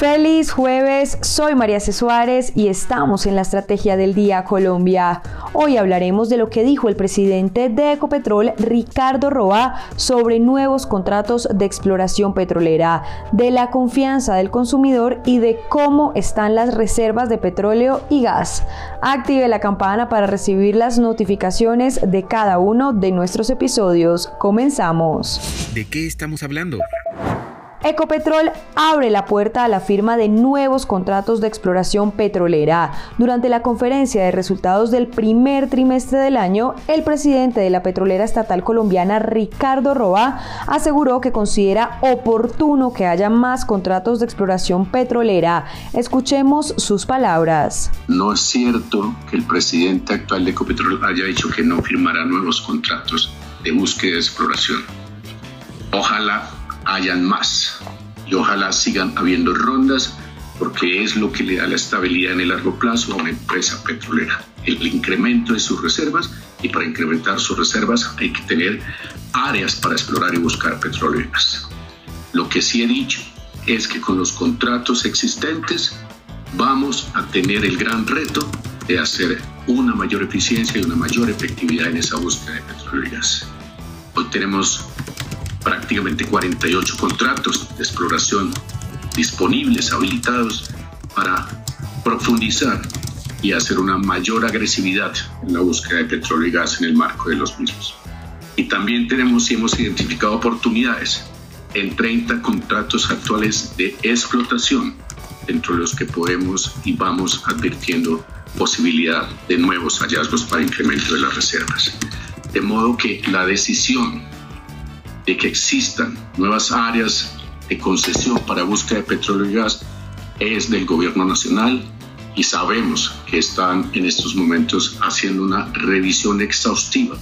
Feliz jueves, soy María C. Suárez y estamos en la Estrategia del Día Colombia. Hoy hablaremos de lo que dijo el presidente de Ecopetrol, Ricardo Roa, sobre nuevos contratos de exploración petrolera, de la confianza del consumidor y de cómo están las reservas de petróleo y gas. Active la campana para recibir las notificaciones de cada uno de nuestros episodios. Comenzamos. ¿De qué estamos hablando? Ecopetrol abre la puerta a la firma de nuevos contratos de exploración petrolera. Durante la conferencia de resultados del primer trimestre del año, el presidente de la petrolera estatal colombiana, Ricardo Roa, aseguró que considera oportuno que haya más contratos de exploración petrolera. Escuchemos sus palabras. No es cierto que el presidente actual de Ecopetrol haya dicho que no firmará nuevos contratos de búsqueda y exploración. Ojalá hayan más y ojalá sigan habiendo rondas porque es lo que le da la estabilidad en el largo plazo a una empresa petrolera. El incremento de sus reservas y para incrementar sus reservas hay que tener áreas para explorar y buscar gas. Lo que sí he dicho es que con los contratos existentes vamos a tener el gran reto de hacer una mayor eficiencia y una mayor efectividad en esa búsqueda de gas. Hoy tenemos prácticamente 48 contratos de exploración disponibles, habilitados para profundizar y hacer una mayor agresividad en la búsqueda de petróleo y gas en el marco de los mismos. Y también tenemos y hemos identificado oportunidades en 30 contratos actuales de explotación, dentro de los que podemos y vamos advirtiendo posibilidad de nuevos hallazgos para incremento de las reservas. De modo que la decisión de que existan nuevas áreas de concesión para búsqueda de petróleo y gas es del gobierno nacional y sabemos que están en estos momentos haciendo una revisión exhaustiva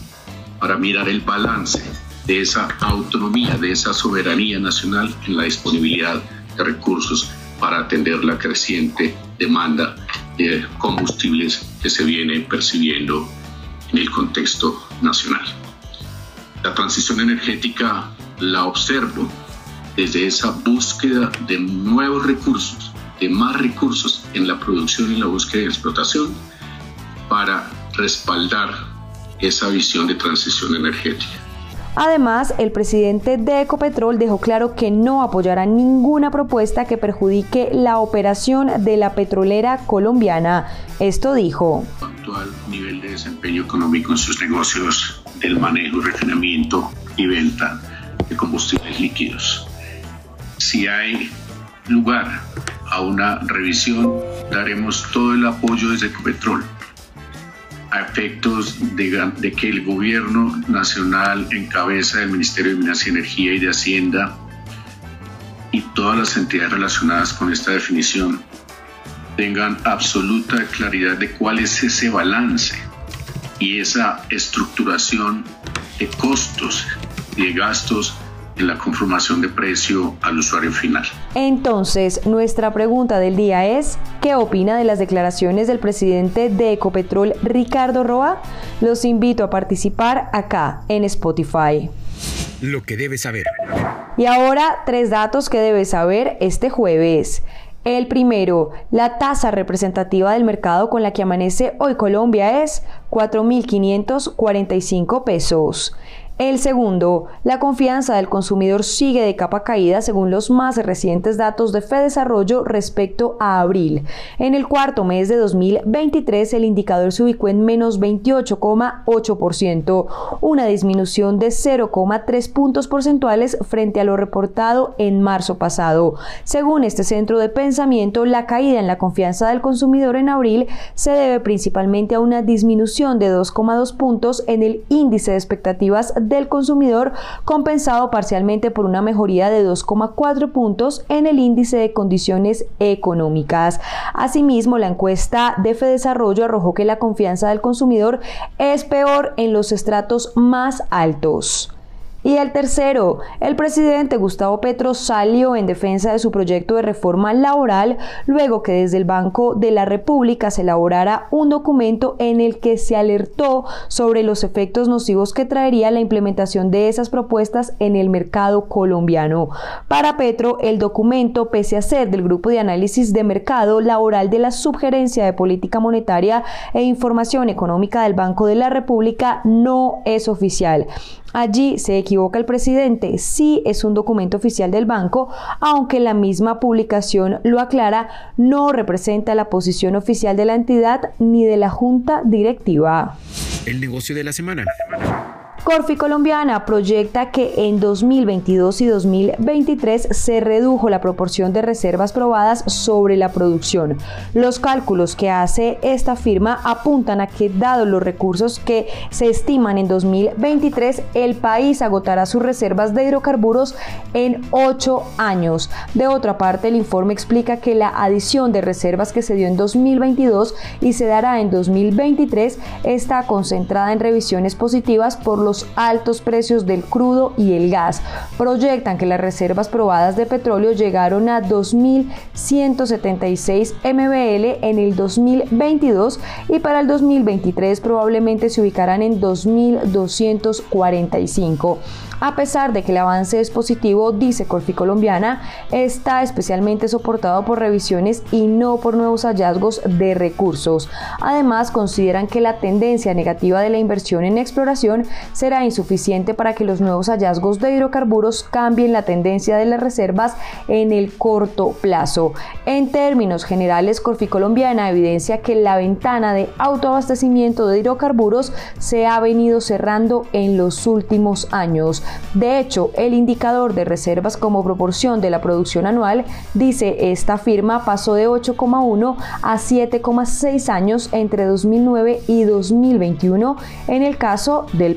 para mirar el balance de esa autonomía, de esa soberanía nacional en la disponibilidad de recursos para atender la creciente demanda de combustibles que se viene percibiendo en el contexto nacional. La transición energética la observo desde esa búsqueda de nuevos recursos, de más recursos en la producción y la búsqueda y explotación para respaldar esa visión de transición energética. Además, el presidente de Ecopetrol dejó claro que no apoyará ninguna propuesta que perjudique la operación de la petrolera colombiana. Esto dijo. Actual nivel de desempeño económico en sus negocios del manejo, refinamiento y venta de combustibles líquidos. Si hay lugar a una revisión, daremos todo el apoyo desde Ecopetrol a efectos de, de, que el gobierno nacional en cabeza del Ministerio de Minas y Energía y de Hacienda y todas las entidades relacionadas con esta definición tengan absoluta claridad de cuál es ese balance y esa estructuración de costos y de gastos en la conformación de precio al usuario final. Entonces, nuestra pregunta del día es, ¿qué opina de las declaraciones del presidente de Ecopetrol, Ricardo Roa? Los invito a participar acá en Spotify. Lo que debes saber. Y ahora, tres datos que debes saber este jueves. El primero, la tasa representativa del mercado con la que amanece hoy Colombia es 4.545 pesos. El segundo, la confianza del consumidor sigue de capa caída según los más recientes datos de Fedesarrollo respecto a abril. En el cuarto mes de 2023 el indicador se ubicó en menos 28,8%, una disminución de 0,3 puntos porcentuales frente a lo reportado en marzo pasado. Según este centro de pensamiento, la caída en la confianza del consumidor en abril se debe principalmente a una disminución de 2,2 puntos en el índice de expectativas del consumidor, compensado parcialmente por una mejoría de 2,4 puntos en el índice de condiciones económicas. Asimismo, la encuesta de Fedesarrollo arrojó que la confianza del consumidor es peor en los estratos más altos. Y el tercero, el presidente Gustavo Petro salió en defensa de su proyecto de reforma laboral luego que desde el Banco de la República se elaborara un documento en el que se alertó sobre los efectos nocivos que traería la implementación de esas propuestas en el mercado colombiano. Para Petro, el documento, pese a ser del Grupo de Análisis de Mercado Laboral de la Subgerencia de Política Monetaria e Información Económica del Banco de la República, no es oficial. Allí se equivoca el presidente, sí es un documento oficial del banco, aunque la misma publicación lo aclara, no representa la posición oficial de la entidad ni de la junta directiva. El negocio de la semana. Corfi Colombiana proyecta que en 2022 y 2023 se redujo la proporción de reservas probadas sobre la producción. Los cálculos que hace esta firma apuntan a que, dado los recursos que se estiman en 2023, el país agotará sus reservas de hidrocarburos en 8 años. De otra parte, el informe explica que la adición de reservas que se dio en 2022 y se dará en 2023 está concentrada en revisiones positivas por los altos precios del crudo y el gas. Proyectan que las reservas probadas de petróleo llegaron a 2.176 MBL en el 2022 y para el 2023 probablemente se ubicarán en 2.245. A pesar de que el avance es positivo, dice Corfi Colombiana, está especialmente soportado por revisiones y no por nuevos hallazgos de recursos. Además, consideran que la tendencia negativa de la inversión en exploración será insuficiente para que los nuevos hallazgos de hidrocarburos cambien la tendencia de las reservas en el corto plazo. En términos generales, Corfi Colombiana evidencia que la ventana de autoabastecimiento de hidrocarburos se ha venido cerrando en los últimos años. De hecho, el indicador de reservas como proporción de la producción anual, dice esta firma, pasó de 8,1 a 7,6 años entre 2009 y 2021 en el caso del